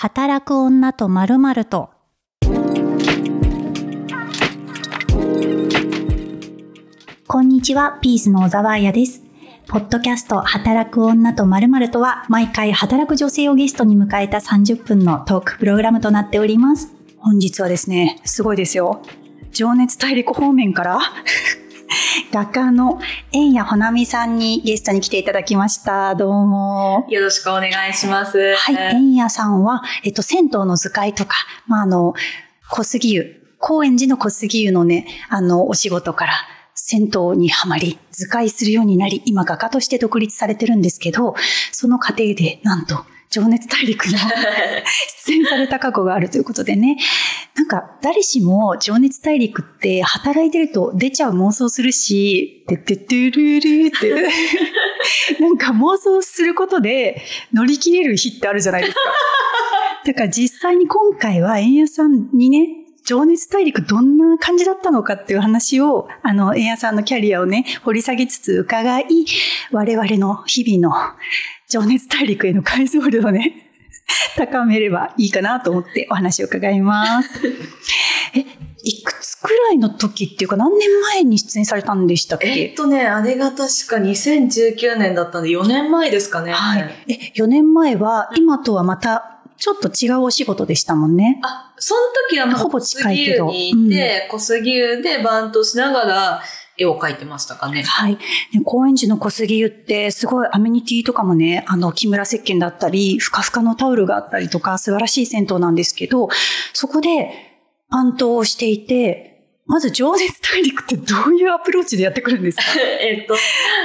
働く女と〇〇と。こんにちは、ピースの小沢彩です。ポッドキャスト働く女と〇〇とは、毎回働く女性をゲストに迎えた30分のトークプログラムとなっております。本日はですね、すごいですよ。情熱大陸方面から、画家の円谷ほなみさんにゲストに来ていただきました。どうも。よろしくお願いします。はい、円谷さんは、えっと、銭湯の図解とか、まあ、あの、小杉湯、高円寺の小杉湯のね、あの、お仕事から、銭湯にはまり、図解するようになり、今画家として独立されてるんですけど、その過程で、なんと、情熱大陸に 出演された過去があるということでね。なんか、誰しも情熱大陸って働いてると出ちゃう妄想するし、てってってるるって、なんか妄想することで乗り切れる日ってあるじゃないですか。だから実際に今回は円谷さんにね、情熱大陸どんな感じだったのかっていう話を、あの、円谷さんのキャリアをね、掘り下げつつ伺い、我々の日々の情熱大陸への解像度をね、高めればいいかなと思ってお話を伺います。え、いくつくらいの時っていうか何年前に出演されたんでしたっけ？えっとね、あれが確か2019年だったんで4年前ですかね。はい。え、4年前は今とはまたちょっと違うお仕事でしたもんね。あ、その時はまだほぼ近いけど小杉湯にいて、小杉湯でバントしながら絵を描いてましたかね。はい。ね高円寺の小杉湯ってすごいアメニティとかもね、あの、木村石鹸だったり、ふかふかのタオルがあったりとか、素晴らしい銭湯なんですけど、そこでバントをしていて、まず情熱大陸ってどういうアプローチでやってくるんですか？えっと、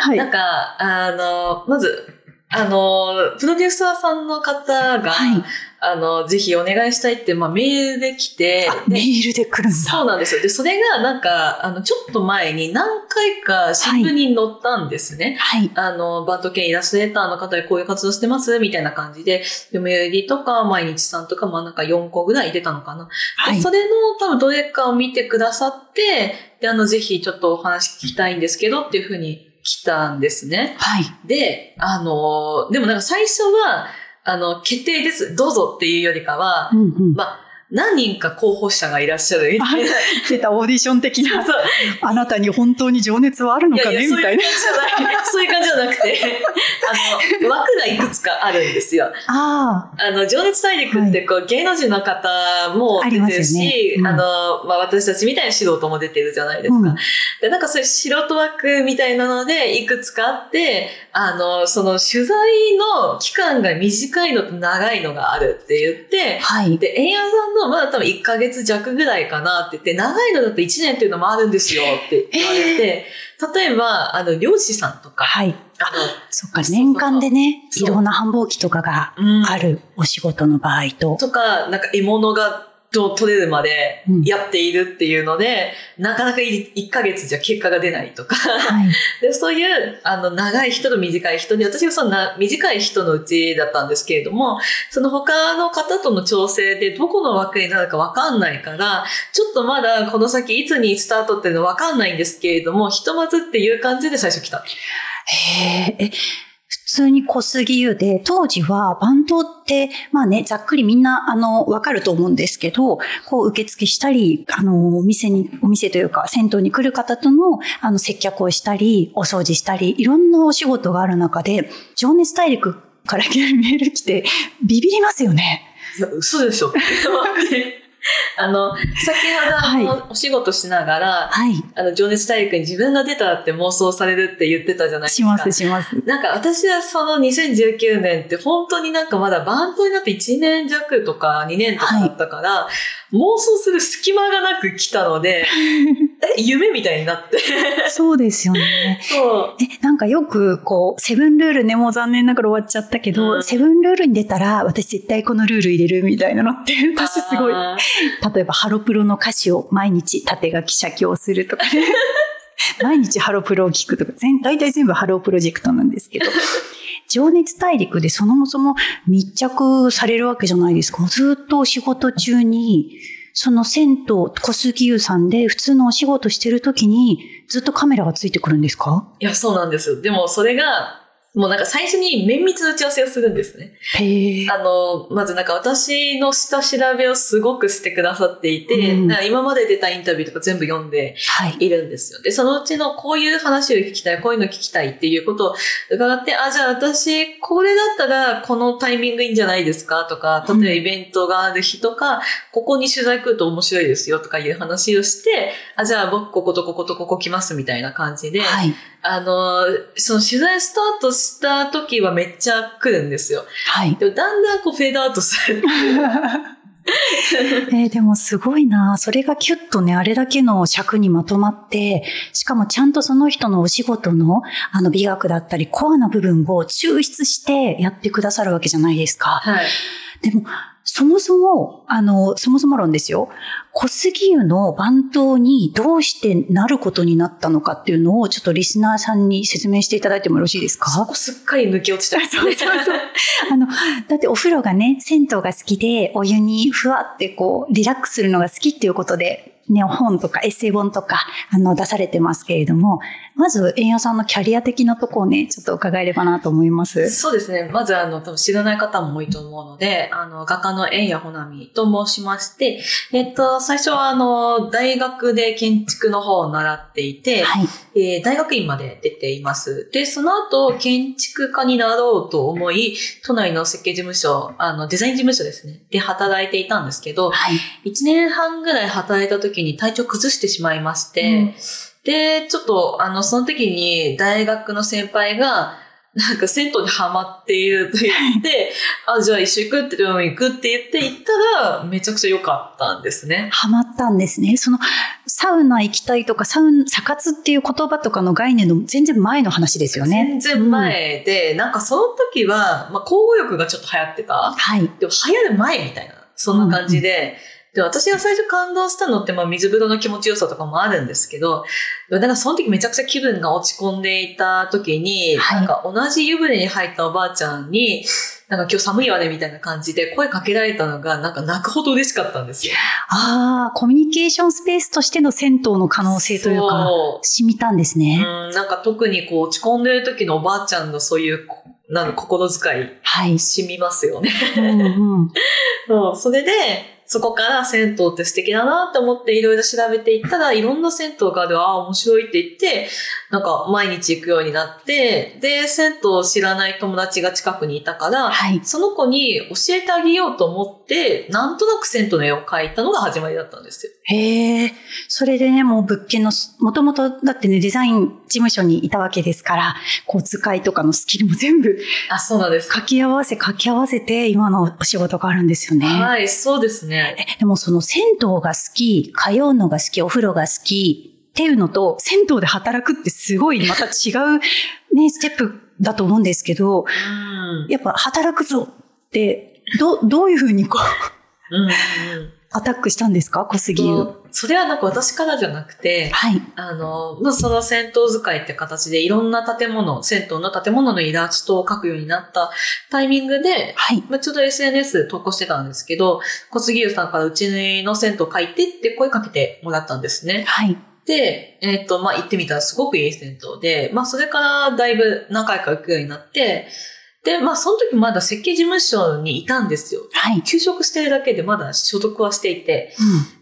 はい。なんか、あの、まず、あの、プロデューサーさんの方が、はい。あの、ぜひお願いしたいって、まあ、メールで来て、あメールで来るんだ。そうなんですよ。で、それがなんか、あの、ちょっと前に何回か新聞に載ったんですね。はい。あの、バンド系イラストレーターの方でこういう活動してますみたいな感じで、読売とか毎日さんとか、まあなんか4個ぐらい出たのかな。はいで。それの多分どれかを見てくださって、で、あの、ぜひちょっとお話聞きたいんですけどっていうふうに来たんですね。はい。で、あの、でもなんか最初は、あの、決定です、どうぞっていうよりかは、うんうん。まあ、何人か候補者がいらっしゃるみたいな。出たオーディション的な、そうあなたに本当に情熱はあるのかねみたいな。そういう感じじゃない。そういう感じじゃなくて、あの、枠がいくつかあるんですよ。ああの、情熱大陸ってこう、芸能人の方も出てるありますよねし、うんあの、まあ、私たちみたいな素人も出てるじゃないですか。うんで、なんかそういう素人枠みたいなので、いくつかあって、あの、その取材の期間が短いのと長いのがあるって言ってあ。、はい。で、円谷さんのまだ多分1ヶ月弱ぐらいかなって言って、長いのだと1年っていうのもあるんですよって言われて、例えば、あの、漁師さんとか、はい。あそっか、年間でね、いろんな繁忙期とかがあるお仕事の場合と。とか、なんか獲物がと取れるまでうんやっているっていうので、なかなか1ヶ月じゃ結果が出ないとか、はい。でそういう、あの、長い人と短い人で、私がそのな短い人のうちだったんですけれども、その他の方との調整でどこの枠になるかわかんないから、ちょっとまだこの先いつにスタートっていうのわかんないんですけれども、ひとまずっていう感じで最初来た。へえ、通に小杉湯で、当時はバンドって、まあね、ざっくりみんな、あの、わかると思うんですけど、こう受付したり、あの、お店に、お店というか、銭湯に来る方との、あの、接客をしたり、お掃除したり、いろんなお仕事がある中で、情熱大陸からいきなりメール来て、ビビりますよね。いや、嘘でしょ。あの、先ほどはお仕事しながら、はい。あの、情熱大陸に自分が出たって妄想されるって言ってたじゃないですか。します、します。なんか私はその2019年って本当になんかまだバンドになって1年弱とか2年とかだったから、妄想する隙間がなく来たので、え、夢みたいになって。そうですよね。そう。え、なんかよく、こう、セブンルールね、もう残念ながら終わっちゃったけど、うんセブンルールに出たら、私絶対このルール入れるみたいなのって、私すごい、例えばハロプロの歌詞を毎日縦書き写経するとかね。毎日ハロプロを聞くとか、全大体全部ハロープロジェクトなんですけど、情熱大陸でそもそも密着されるわけじゃないですか。ずっとお仕事中に、その銭湯、小杉湯さんで普通のお仕事してる時に、ずっとカメラがついてくるんですか？いや、そうなんですよ。でもそれが、もうなんか最初に綿密な打ち合わせをするんですね。へえ。あの、まずなんか私の下調べをすごくしてくださっていて、うん今まで出たインタビューとか全部読んではい。いるんですよ。で、そのうちのこういう話を聞きたい、こういうの聞きたいっていうことを伺って、あ、じゃあ私、これだったらこのタイミングいいんじゃないですかとか、例えばイベントがある日とか、ここに取材来ると面白いですよとかいう話をして、あ、じゃあ僕こことこことここ来ますみたいな感じで、はい。あの、その取材スタートした時はめっちゃ来るんですよ。はい。でもだんだんこうフェードアウトする。えーでもすごいな。それがキュッとね、あれだけの尺にまとまって、しかもちゃんとその人のお仕事の、あの美学だったり、コアな部分を抽出してやってくださるわけじゃないですか。はい。でも、そもそも、あの、そもそも論ですよ。小杉湯の番頭にどうしてなることになったのかっていうのを、ちょっとリスナーさんに説明していただいてもよろしいですか？そこすっかり抜け落ちた。そうそうそう。あの、だってお風呂がね、銭湯が好きで、お湯にふわってこう、リラックスするのが好きっていうことで、ね、本とかエッセイ本とか、あの、出されてますけれども、まず、円谷さんのキャリア的なところをね、ちょっと伺えればなと思います。そうですね。まず、あの、多分知らない方も多いと思うので、あの、画家の円谷ほなみと申しまして、えっと、最初は、あの、大学で建築の方を習っていて、はい。えー大学院まで出ています。で、その後、建築家になろうと思い、都内の設計事務所、あの、デザイン事務所ですね。で、働いていたんですけど、はい。1年半ぐらい働いた時に体調崩してしまいまして、で、ちょっと、あの、その時に大学の先輩が、なんか銭湯にハマっていると言って、あ、じゃあ一緒行くって、でも行くって言って行ったら、めちゃくちゃ良かったんですね。ハマったんですね。その、サウナ行きたいとか、サウン、サ活っていう言葉とかの概念の全然前の話ですよね。全然前で、なんかその時は、まあ、交互浴がちょっと流行ってた。はい。でも流行る前みたいな、そんな感じで、で、私が最初感動したのって、まあ、水風呂の気持ちよさとかもあるんですけど、だからその時めちゃくちゃ気分が落ち込んでいた時に、はいなんか同じ湯船に入ったおばあちゃんに、なんか今日寒いわねみたいな感じで声かけられたのが、なんか泣くほど嬉しかったんですよ。ああ、コミュニケーションスペースとしての銭湯の可能性というか、そう染みたんですね。うん、なんか特にこう落ち込んでる時のおばあちゃんのそういう、こなんか心遣い、はい。染みますよね。うんうん。そう、それで、そこから銭湯って素敵だなって思っていろいろ調べていったら、いろんな銭湯がある、ああ、面白いって言って、なんか毎日行くようになって、で、銭湯を知らない友達が近くにいたから、はい。その子に教えてあげようと思って、なんとなく銭湯の絵を描いたのが始まりだったんですよ。へえ。それでね、もう物件の、もともとだってね、デザイン事務所にいたわけですから、こう使いとかのスキルも全部あ、そうなんです。掛け合わせ掛け合わせて、今のお仕事があるんですよね。はい、そうですね。えでもその銭湯が好き、通うのが好き、お風呂が好きっていうのと、銭湯で働くってすごいまた違うね、ステップだと思うんですけど、うん。やっぱ働くぞって、ど、どういうふうにこう、うんうんアタックしたんですか？小杉湯。うん。それはなんか私からじゃなくて、はい。あの、まあ、その銭湯使いって形でいろんな建物、銭湯の建物のイラストを描くようになったタイミングで、はい。まあ、ちょうど SNS 投稿してたんですけど、小杉湯さんからうちの銭湯描いてって声かけてもらったんですね。はい。で、えっ、と、まあ、行ってみたらすごくいい銭湯で、まあ、それからだいぶ何回か行くようになって、で、まあ、その時まだ設計事務所にいたんですよ。はい。休職してるだけでまだ所属はしていて、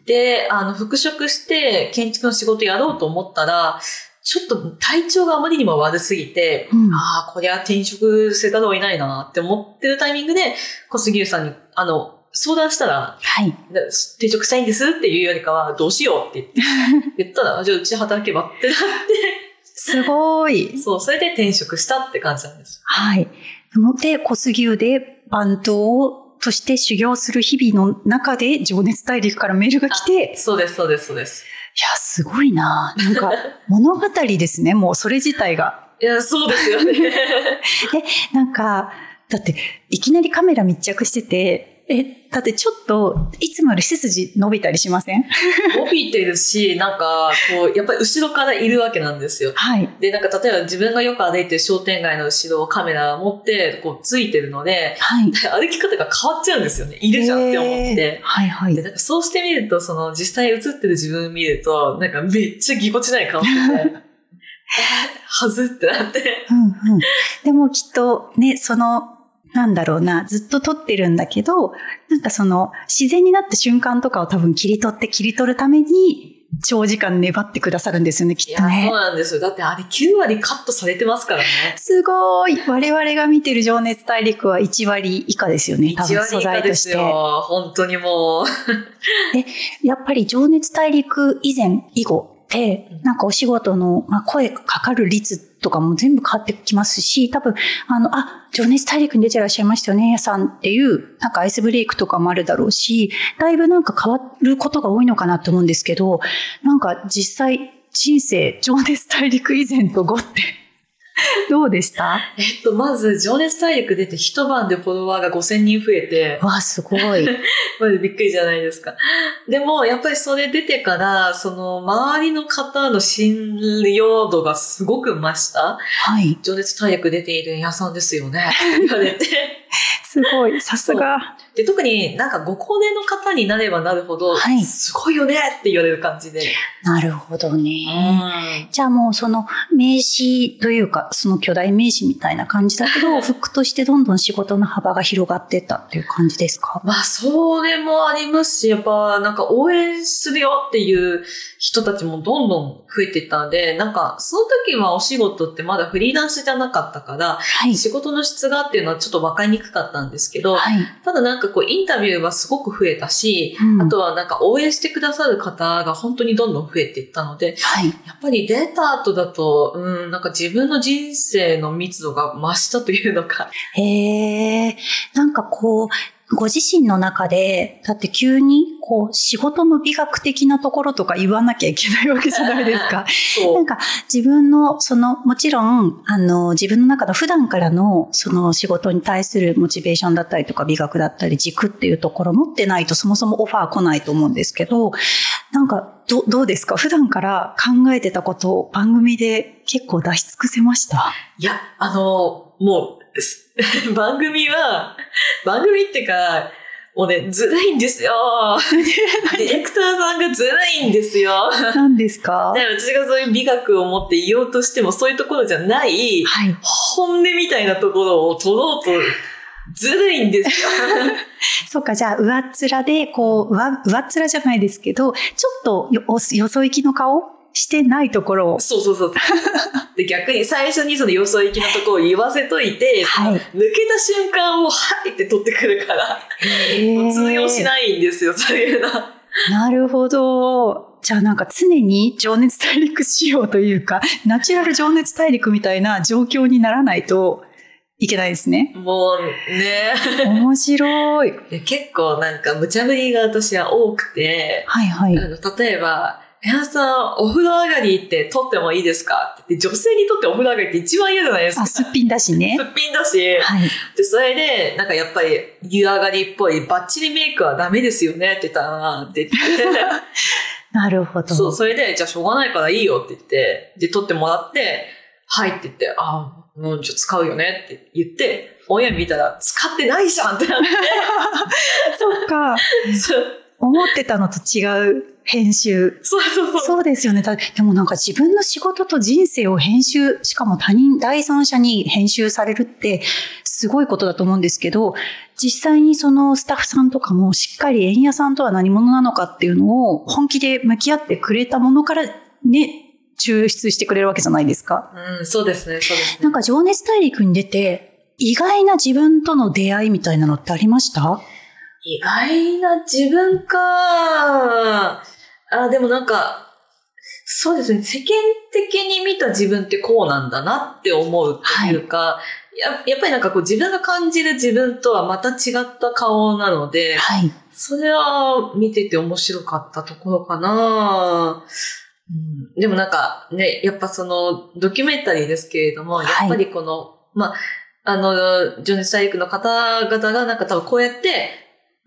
で、あの、復職して建築の仕事やろうと思ったら、ちょっと体調があまりにも悪すぎて、うん。うん。ああ、こりゃ転職せざるを得ないなって思ってるタイミングで、小杉湯さんに、あの、相談したら、はい。で転職したいんです？っていうよりかは、どうしよう？って言って、言ったら、あじゃあうちで働けば？ってなっすごいて、。そう、それで転職したって感じなんです。はい。で、小杉湯で番頭として修行する日々の中で、情熱大陸からメールが来て、いや、そうです、そうです、そうです。すごいな。なんか、物語ですね、もうそれ自体が。いや、そうですよね。なんか、だって、いきなりカメラ密着してて、え、だってちょっと、いつもより背筋伸びたりしません？伸びてるし、なんか、こう、やっぱり後ろからいるわけなんですよ。はい。で、なんか例えば自分がよく歩いてる商店街の後ろをカメラ持って、こう、ついてるので、はい。歩き方が変わっちゃうんですよね。いるじゃんって思って。はいはいで、。なんかそうしてみると、その実際映ってる自分見ると、なんかめっちゃぎこちない顔してて。はずってなって。うんうん。でもきっとね、その、なんだろうな、ずっと撮ってるんだけど、なんかその、自然になった瞬間とかを多分切り取って切り取るために、長時間粘ってくださるんですよね、きっとねそう。なんですよ。だってあれ9割カットされてますからね。すごい我々が見てる情熱大陸は1割以下ですよね、多1分素割以下材として。ですよ。本当にもう。やっぱり情熱大陸以前、以後なんかお仕事の、まあ、声かかる率とかも全部変わってきますし、多分、あの、あ、情熱大陸に出てらっしゃいましたよね、やさんっていう、なんかアイスブレイクとかもあるだろうし、だいぶなんか変わることが多いのかなと思うんですけど、なんか実際、人生、情熱大陸以前と後って、どうでした？えっと、まず、情熱大陸出て一晩でフォロワーが5000人増えて、わあ、すごい。まずびっくりじゃないですか。でも、やっぱりそれ出てから、その、周りの方の信用度がすごく増した。はい。情熱大陸出ている屋さんですよね。言われて。すごい。さすが。で、特になんかご高齢の方になればなるほど、はいすごいよねって言われる感じで。なるほどね。うんじゃあもうその名刺というか、その巨大名刺みたいな感じだけど、フックとしてどんどん仕事の幅が広がってったっていう感じですか？まあ、それもありますし、やっぱ、なんか応援するよっていう人たちもどんどん増えていったんで、なんか、その時はお仕事ってまだフリーランスじゃなかったから、はい。仕事の質がっていうのはちょっと分かりにくかったんですけど、はい。ただなんかこう、インタビューはすごく増えたし、うんあとはなんか応援してくださる方が本当にどんどん増えていったので、はい。やっぱり出た後だと、うん、なんか自分の人生の密度が増したというのか。へえ、なんかこう、ご自身の中で、だって急に、こう、仕事の美学的なところとか言わなきゃいけないわけじゃないですか。そなんか自分の、その、もちろん、あの、自分の中の普段からの、その仕事に対するモチベーションだったりとか美学だったり軸っていうところ持ってないとそもそもオファー来ないと思うんですけど、なんか、ど、どうですか？普段から考えてたことを番組で結構出し尽くせました？いや、あの、もう、す 番組は、番組ってか、もうね、ずるいんですよ。ディレクターさんがずるいんですよ。何ですか？で私がそういう美学を持って言おうとしても、そういうところじゃない、はい。本音みたいなところを取ろうと、ずるいんですよ。そっか、じゃあ、上っ面で、こう、上、上っ面じゃないですけど、ちょっとよ、およそ行きの顔してないところを。そうそうそう。で、逆に最初にそのよそ行きのところを言わせといて、はい抜けた瞬間をはいって取ってくるから、通用しないんですよ、そういうの。なるほど。じゃあなんか常に情熱大陸仕様というか、ナチュラル情熱大陸みたいな状況にならないといけないですね。もうね。面白い。で結構なんか無茶ぶりが私は多くて、はいはい。あの、例えば、部屋さん、お風呂上がりって撮ってもいいですか？って言って、女性にとってお風呂上がりって一番嫌じゃないですか。あ、すっぴんだしねす。っぴんだし。はい。で、それで、なんかやっぱり、湯上がりっぽい、バッチリメイクはダメですよねって言ったら、って言って。なるほど。そう、それで、じゃあしょうがないからいいよって言って、で、撮ってもらって、はいって言って、あもうじゃあ使うよねって言って、オンエア見たら、使ってないじゃんってなっ そっか。て、そう思ってたのと違う編集。そうそうそう。そうですよね。だでもなんか自分の仕事と人生を編集、しかも他人、第三者に編集されるってすごいことだと思うんですけど、実際にそのスタッフさんとかもしっかり円屋さんとは何者なのかっていうのを本気で向き合ってくれたものからね、抽出してくれるわけじゃないですか。うん、そうですね、そうですね。なんか情熱大陸に出て、意外な自分との出会いみたいなのってありました？意外な自分か。あ、でもなんか、そうですね、世間的に見た自分ってこうなんだなって思うというか、ややっぱりなんかこう自分が感じる自分とはまた違った顔なので、はい。それは見てて面白かったところかな。うん、でもなんかね、やっぱそのドキュメンタリーですけれども、はいやっぱりこの、まあ、あの、情熱大陸の方々がなんか多分こうやって、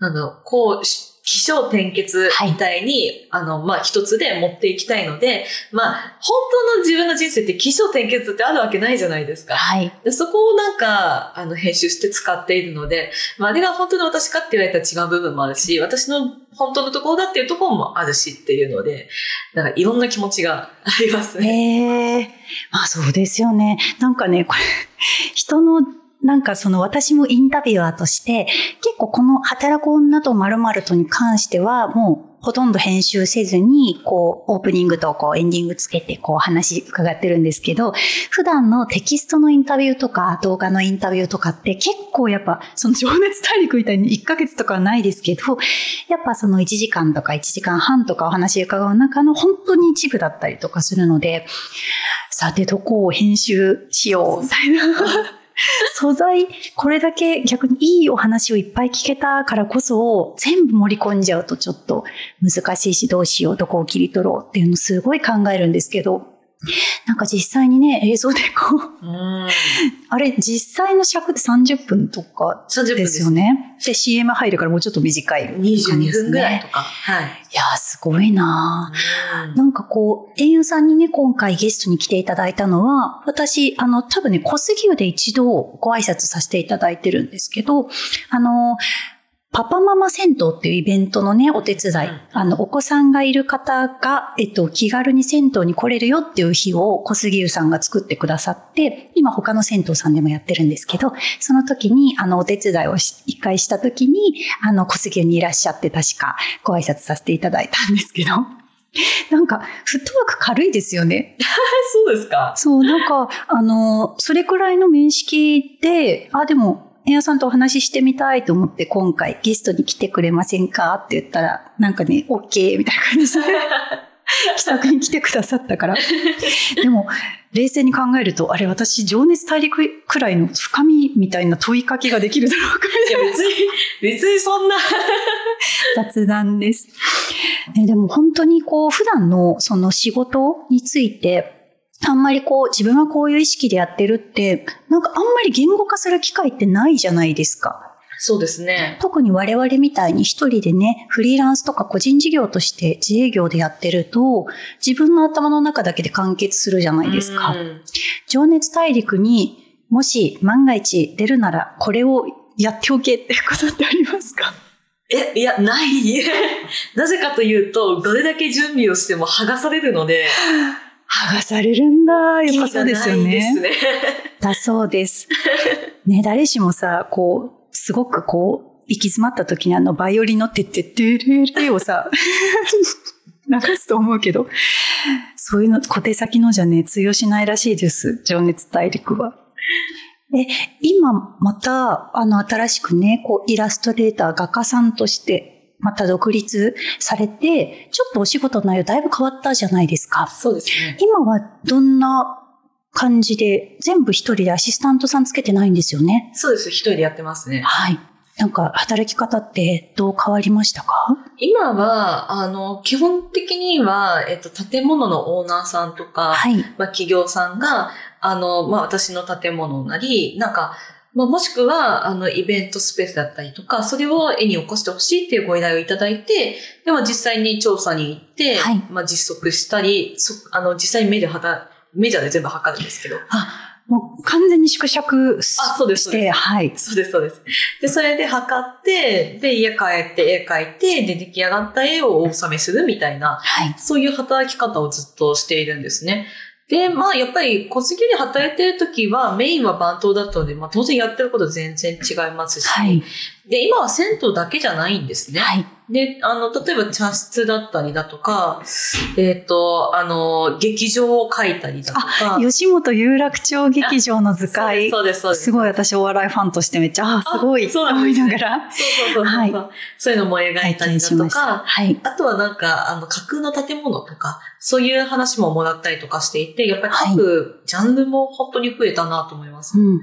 なんだろう、こうし、気象転結みたいに、あの、まあ、一つで持っていきたいので、まあ、本当の自分の人生って気象転結ってあるわけないじゃないですか。はい。でそこをなんか、あの、編集して使っているので、まあ、あれが本当の私かって言われたら違う部分もあるし、私の本当のところだっていうところもあるしっていうので、なんかいろんな気持ちが ありますね。へえ。まあそうですよね。なんかね、これ、人の、なんかその私もインタビュアーとして、結構この働く女と〇〇とに関しては、もうほとんど編集せずに、こう、オープニングとこうエンディングつけて、こう話伺ってるんですけど、普段のテキストのインタビューとか、動画のインタビューとかって結構やっぱ、その情熱大陸みたいに1ヶ月とかはないですけど、やっぱその1時間とか1時間半とかお話伺う中の本当に一部だったりとかするので、さてどこを編集しようみたいな。素材、これだけ逆にいいお話をいっぱい聞けたからこそ、全部盛り込んじゃうとちょっと難しいし、どうしよう、どこを切り取ろうっていうのすごい考えるんですけど、なんか実際にね、映像でこう、うん。あれ実際の尺って30分とか30分でですすよね。で、CM 入るからもうちょっと短いね。22分ぐらいとか。はい。いやー、すごいなーうんなんかこう、英雄さんにね、今回ゲストに来ていただいたのは、私、あの、多分ね、小杉湯で一度ご挨拶させていただいてるんですけど、あの、パパママ銭湯っていうイベントのね、お手伝い、うんあの、お子さんがいる方が、えっと、気軽に銭湯に来れるよっていう日を小杉湯さんが作ってくださって、今他の銭湯さんでもやってるんですけど、その時に、あの、お手伝いをし一回した時に、あの、小杉湯にいらっしゃって確かご挨拶させていただいたんですけど、なんか、フットワーク軽いですよね。そうですか。そう、なんか、あの、それくらいの面識で、あ、でも、エアさんとお話ししてみたいと思って今回ゲストに来てくれませんか？って言ったら、なんかね、OK みたいな感じで、気さくに来てくださったから。でも、冷静に考えると、あれ私、情熱大陸くらいの深みみたいな問いかけができるだろうかいや、別に、別にそんな。雑談です。ねでも本当にこう普段のその仕事についてあんまりこう自分はこういう意識でやってるってなんかあんまり言語化する機会ってないじゃないですか。そうですね。特に我々みたいに一人でね、フリーランスとか個人事業として自営業でやってると自分の頭の中だけで完結するじゃないですか。うん情熱大陸にもし万が一出るならこれをやっておけってことってありますか？え、いや、ない。なぜかというと、どれだけ準備をしても剥がされるので、剥がされるんだ。やっぱそうですよね。ですね。だそうです。ね、誰しもさ、こう、すごくこう、行き詰まった時にあの、バイオリンのてってってれれをさ、流すと思うけど、そういうの、小手先のじゃね、通用しないらしいです。情熱大陸は。え、今、また、あの、新しくね、こう、イラストレーター、画家さんとして、また独立されて、ちょっとお仕事の内容だいぶ変わったじゃないですか。そうですね。今はどんな感じで、全部一人でアシスタントさんつけてないんですよね。そうです。一人でやってますね。はい。なんか、働き方ってどう変わりましたか？今は、あの、基本的には、えっと、建物のオーナーさんとか、はい。まあ、企業さんが、あの、まあ、私の建物なり、なんか、まあ、もしくは、あの、イベントスペースだったりとか、それを絵に起こしてほしいっていうご依頼をいただいて、でも実際に調査に行って、はいまあ、実測したり、そあの、実際に目で測、メジャーで全部測るんですけど、あ、もう完全に縮尺しあそうですそうはい。そうです、そうです。で、それで測って、で、家帰って絵描いて、で、出来上がった絵をお納めするみたいな、はい。そういう働き方をずっとしているんですね。で、まあ、やっぱり小杉で働いてる時はメインは番頭だったので、まあ、当然やってること全然違いますし、はい。で、今は銭湯だけじゃないんですね。はい。で、あの、例えば茶室だったりだとか、えっ、と、あの、劇場を描いたりだとか。吉本有楽町劇場の図解。そうです、そうです。すごい私お笑いファンとしてめっちゃ、あ、すごいあそう思いながらそうそうそうそう、はいそういうのも描い拝たりだ。とか、はい。あとはなんか、あの、架空の建物とか、そういう話ももらったりとかしていて、やっぱり各ジャンルも本当に増えたなと思います。うんうん。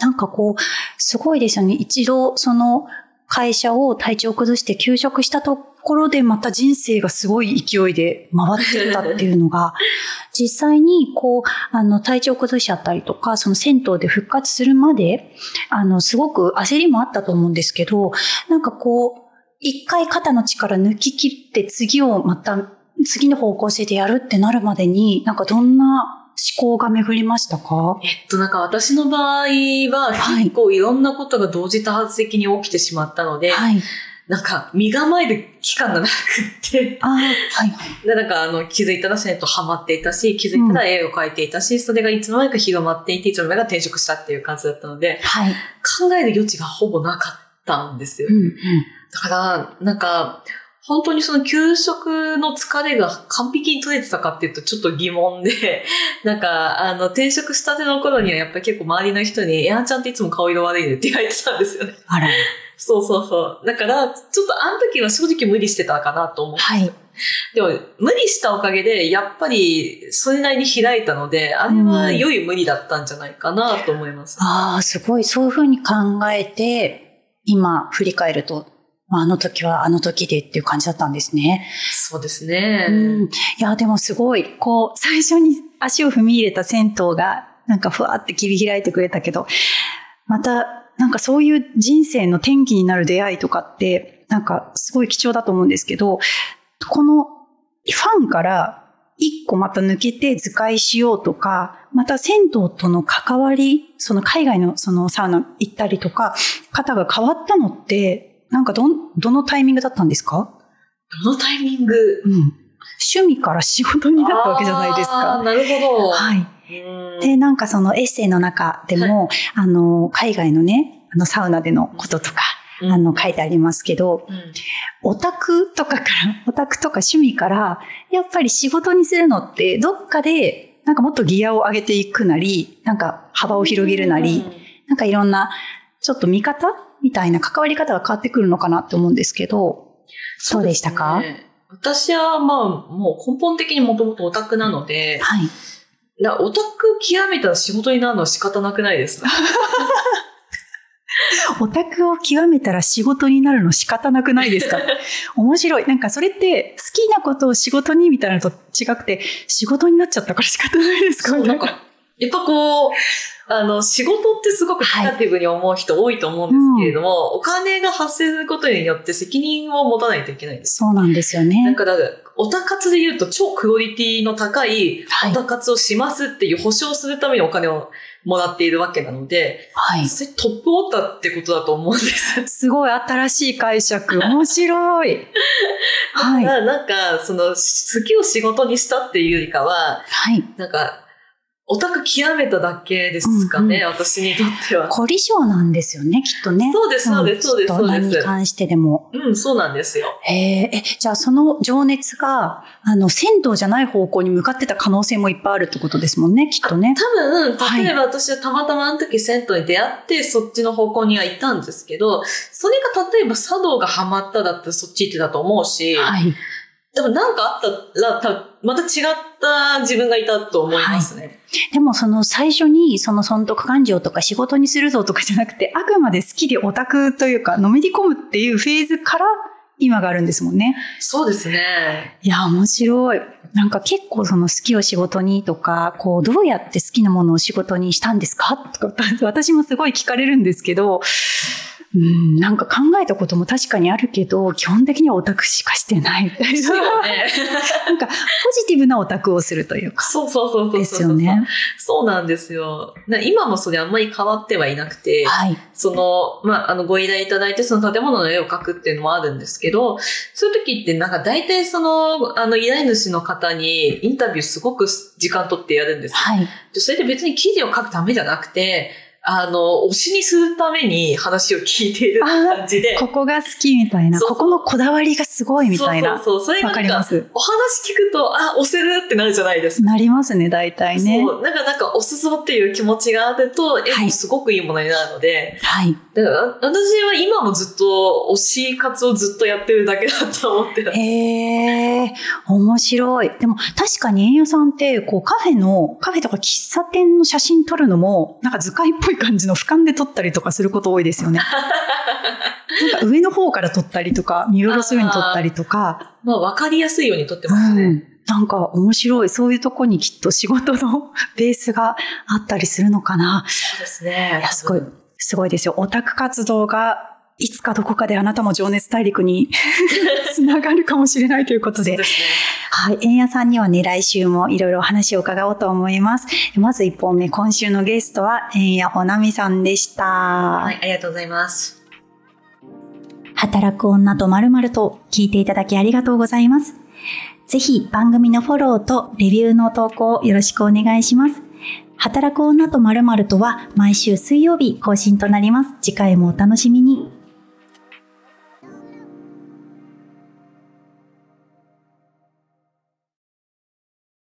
なんかこう、すごいですよね。一度、その会社を体調崩して休職したところで、また人生がすごい勢いで回ってったっていうのが、実際にこう、あの、体調崩しちゃったりとか、その銭湯で復活するまで、あの、すごく焦りもあったと思うんですけど、なんかこう、一回肩の力抜き切って次をまた、次の方向性でやるってなるまでに、なんかどんな思考が巡りましたか？えっと、なんか私の場合は、はい結構いろんなことが同時多発的に起きてしまったので、はい。なんか身構える期間がなくって、はい。で、なんかあの気づいたら銭湯ハマっていたし、気づいたら絵を描いていたし、それがいつの間にか広まっていて、いつの間にか転職したっていう感じだったので、はい。考える余地がほぼなかったんですよう。ん、うん。だから、なんか、本当にその給食の疲れが完璧に取れてたかっていうとちょっと疑問で、なんか、あの、転職したての頃にはやっぱり結構周りの人に、やんちゃんっていつも顔色悪いねって言われてたんですよね。あら。そうそうそう。だから、ちょっとあの時は正直無理してたかなと思う。はい。でも、無理したおかげで、やっぱり、それなりに開いたので、あれは良い無理だったんじゃないかなと思います。ああ、すごい。そういうふうに考えて、今振り返ると、まあ、あの時はあの時でっていう感じだったんですね。そうですね。うん。いや、でもすごい、こう、最初に足を踏み入れた銭湯が、なんかふわって切り開いてくれたけど、また、なんかそういう人生の転機になる出会いとかって、なんかすごい貴重だと思うんですけど、このファンから一個また抜けて図解しようとか、また銭湯との関わり、その海外のそのサウナ行ったりとか、方が変わったのって、なんかどん、どのタイミングだったんですか？どのタイミング？うん。趣味から仕事になったわけじゃないですか。なるほど。はい。うんで、なんかそのエッセイの中でも、あの、海外のね、あの、サウナでのこととか、うんあの、書いてありますけど、うんオタクとかから、オタクとか趣味から、やっぱり仕事にするのって、どっかで、なんかもっとギアを上げていくなり、なんか幅を広げるなり、なんかいろんな、ちょっと見方みたいな関わり方が変わってくるのかなって思うんですけど、そうでしたか？ね。私はまあ、もう根本的にもともとオタクなので、はい。だオタク極めたら仕事になるのは仕方なくないです。か オタクを極めたら仕事になるの仕方なくないですか？面白い。なんかそれって好きなことを仕事にみたいなのと違くて、仕事になっちゃったから仕方ないですか？そう、なんか、やっぱこう、あの、仕事ってすごくネガティブに思う人多いと思うんですけれども、お金が発生することによって責任を持たないといけないんです。そうなんですよだね。から、オタ活で言うと超クオリティの高いはいオタ活をしますっていう保証するためにお金をもらっているわけなので、はい。それトップオタってことだと思うんです。すごい新しい解釈。面白い。はい。だからなんか、その、好きを仕事にしたっていうよりかは、はい。なんか、オタク極めただけですかね、うん私にとっては。凝り性なんですよね、きっとね。そうですそうですそうですそうです何に関してでも。うん、そうなんですよ。へえ、え、じゃあその情熱が、あの、銭湯じゃない方向に向かってた可能性もいっぱいあるってことですもんね、きっとね。多分、はい例えば私はたまたまあの時銭湯に出会って、そっちの方向には行ったんですけど、それが例えば茶道がハマっただったらそっち行ってたと思うし、はい。でもなんかあったら、多分また違った自分がいたと思いますね。でもその最初にその損得感情とか仕事にするぞとかじゃなくて、あくまで好きでオタクというか、のめり込むっていうフェーズから今があるんですもんね。そうですね。いや、面白い。なんか結構その好きを仕事にとか、こう、どうやって好きなものを仕事にしたんですか？とか、私もすごい聞かれるんですけど、うん、なんか考えたことも確かにあるけど、基本的にはオタクしかしてないみたいですよな。ね。なんか、ポジティブなオタクをするというか。そうそうそうそうそう。ですよね。そうなんですよ。な今もそれあんまり変わってはいなくて、はい。その、まあ、あの、ご依頼いただいて、その建物の絵を描くっていうのもあるんですけど、そういう時ってなんか大体その、あの、依頼主の方にインタビューすごく時間取ってやるんですよ。はい。でそれで別に記事を書くためじゃなくて、あの、推しにするために話を聞いている感じで。ここが好きみたいな、ここのこだわりがすごいみたいな。そうそうそう。それがわかなんか、ります？お話聞くと、あ、押せるってなるじゃないですか。なりますね、大体ね。そう。なんか、なんか、押すぞっていう気持ちがあると、絵もすごくいいものになるので、はい。だから、私は今もずっと推し活をずっとやってるだけだと思ってる。へえ、面白い。でも確かに円屋さんって、こうカフェの、カフェとか喫茶店の写真撮るのも、なんか図解っぽい感じの俯瞰で撮ったりとかすること多いですよね。なんか上の方から撮ったりとか、見下ろすように撮ったりとか。まあ、わかりやすいように撮ってうますね。ん。なんか面白い。そういうとこにきっと仕事の ベースがあったりするのかな。そうですね。いや、すごい、すごいですよ。オタク活動がいつかどこかであなたも情熱大陸に つながるかもしれないということで。ですね。はい。円谷さんにはね、来週もいろいろお話を伺おうと思います。まず1本目、今週のゲストは円谷ほなみさんでした。はい、ありがとうございます。働く女と〇〇と聞いていただきありがとうございます。ぜひ番組のフォローとレビューの投稿をよろしくお願いします。働く女とまるまるとは毎週水曜日更新となります。次回もお楽しみに。